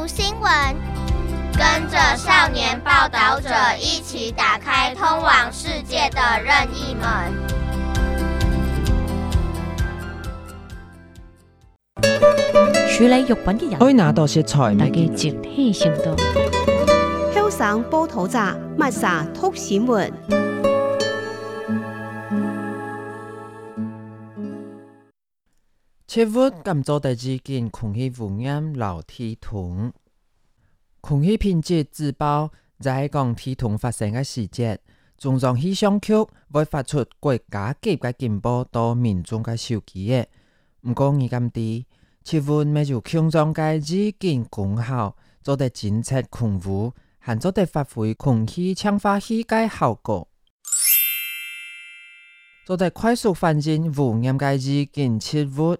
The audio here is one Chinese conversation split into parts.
读新闻，跟着少年报道者一起打开通往世界的任意门。处理肉品的人，可以拿到些菜吗？大记者提醒道：，全省波头闸卖啥偷新闻？切勿咁做！的资件空气污染老梯桶，空气品质质保在讲梯桶发生个细节，重装气象局会发出国家级个警报到民众个手机的。不过而敢底切勿咪就强壮个资件功效，做得检测控污，还做得发挥空气净化器个效果，做块快速反应污染个资件切勿。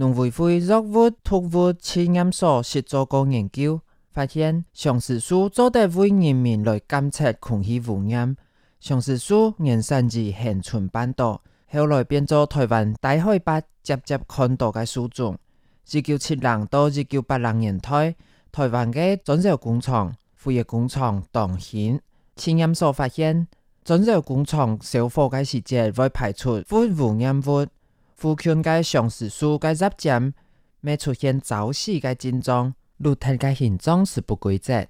农会会若活突物切音所协助过研究，发现常时书早啲会人们来监测狂喜污染。常时书原生自现存版岛，后来变做台湾大海北直接看到嘅书种。是叫七零到是叫八零年代，台湾嘅肿瘤广场、副业广场当显切音所发现，肿瘤广场少火嘅时节会排出灰呼音活。富强该上市数该日间，未出现早死界症状，绿体界形状是不规则。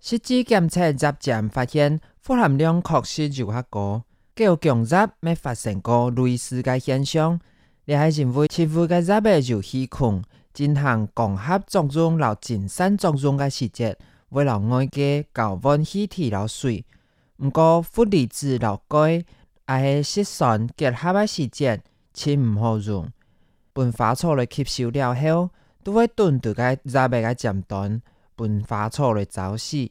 实际检测日间发现，富含量确实就较高，继有强日未发生过类似界现象。你还认为切赴界日界就虚空，进行共合作用留进新作用界细节，会让外界高温气体留水。毋过富离子留改，也是失散结合界细节。氢唔好用。苯化错类吸收了后，都会断个它，让它尖端，苯化错类走失，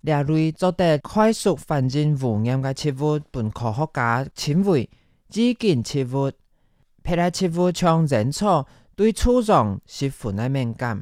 两类做得快速放进无染个植物，苯科学家称为“基金植物”。别的植物像人错，对粗壮十分面敏感；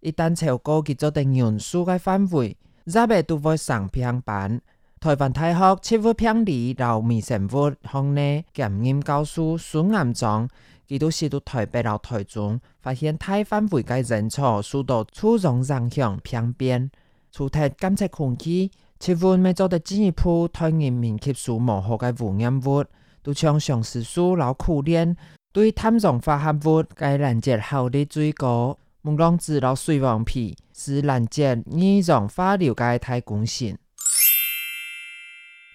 一旦超过其做定元素的范围，它物都会生病、板。台湾大学植物病理、留美神父康尼、金烟教授孙岩章，几多是到台北、到台中，发现台湾回归人潮，受到初壤、人像、病变，除提监测空气，几乎未做得到进一步推人民积数模糊嘅污染物，都像像是书老苦练，对碳上化合物、嘅拦截效率最高。木光子老水黄皮，是拦截二氧化碳嘅太关键。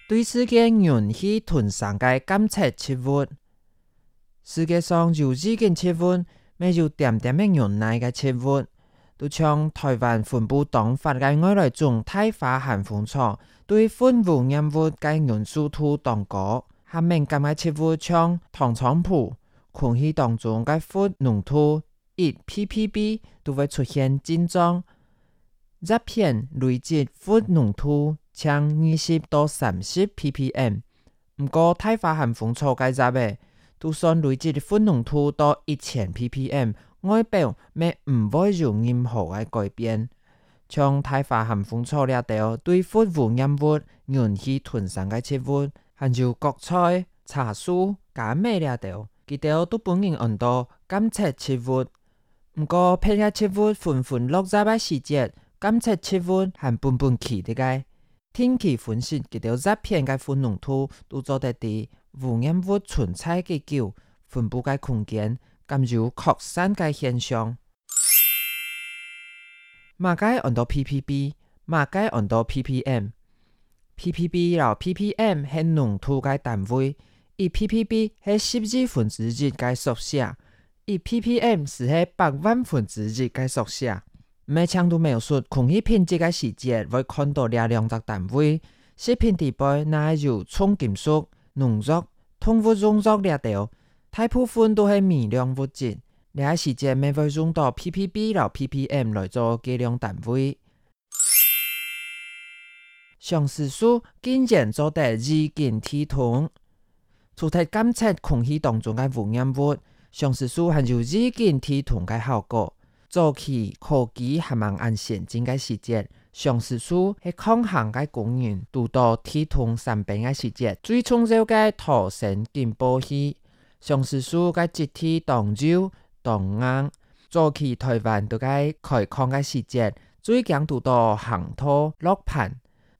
对世界允许传送的监测植物，世界上有只件植物，咪就点点的原来的植物，都像台湾分布当发的外来种，开发含蜂厂，对分布染物计元素土、糖果，下面讲的植物像糖厂铺，空气当中计富农土，一 ppb 都会出现症状，一片累积富农土。將二十到三十 ppm。毋過太化含風粗介雜誒，就算累積嘅分濃度到一千 ppm，外表咩毋會有任何嘅改變。像太化含風粗了條對腐腐染物、人氣囤生嘅植物，含有國菜、茶樹、假米了條，佢條都本應按到監測植物。毋過偏嘅植物紛紛落雜嘅時節，監測植物含分分期啲個。天气分析提条热片介分农土都做得地污染物存在嘅叫分布介空间，感受扩散介现象。马解按到 ppb，马解按到 ppm。ppb 后 ppm 系浓度嘅单位，以 ppb 系十亿分子一介缩写，以 ppm 是喺百万分子一介缩写。咩都度描述空气品质的细节会看到两两只单位，食品地表，那系重金属、农缩、动物农药掠到，大部分都是微量物质，呢个细节咪会用到 ppb 然 ppm 来做计量单位。上士书竟然做得衣锦体统，除睇监测空气当中的污染物，上士书含有衣锦体统的效果。早期科技还蛮先进个时节，上世书去抗衡个公园，多到铁统三边个时节，最创造个土神敬宝器。上世书个集体动手动眼，早期台湾都该开放个时节，最强多到行土落盘，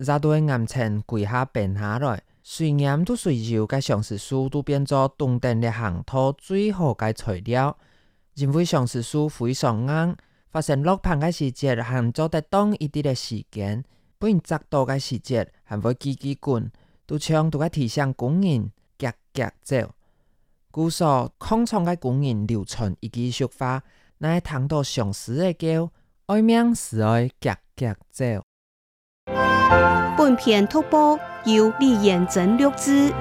再多岩层跪下变下来，随眼都随朝个上世书都变做东定的行土最好个材料。人为常识疏非常双发生落盘嘅时节，系做得当一啲嘅事件；不然执多嘅时节，还会叽叽滚，都像都喺提醒工人夹夹走。故说，空仓嘅工人流传一啲俗话，乃系谈到上司嘅叫外面是爱夹夹走。本片突破由李彦真录制。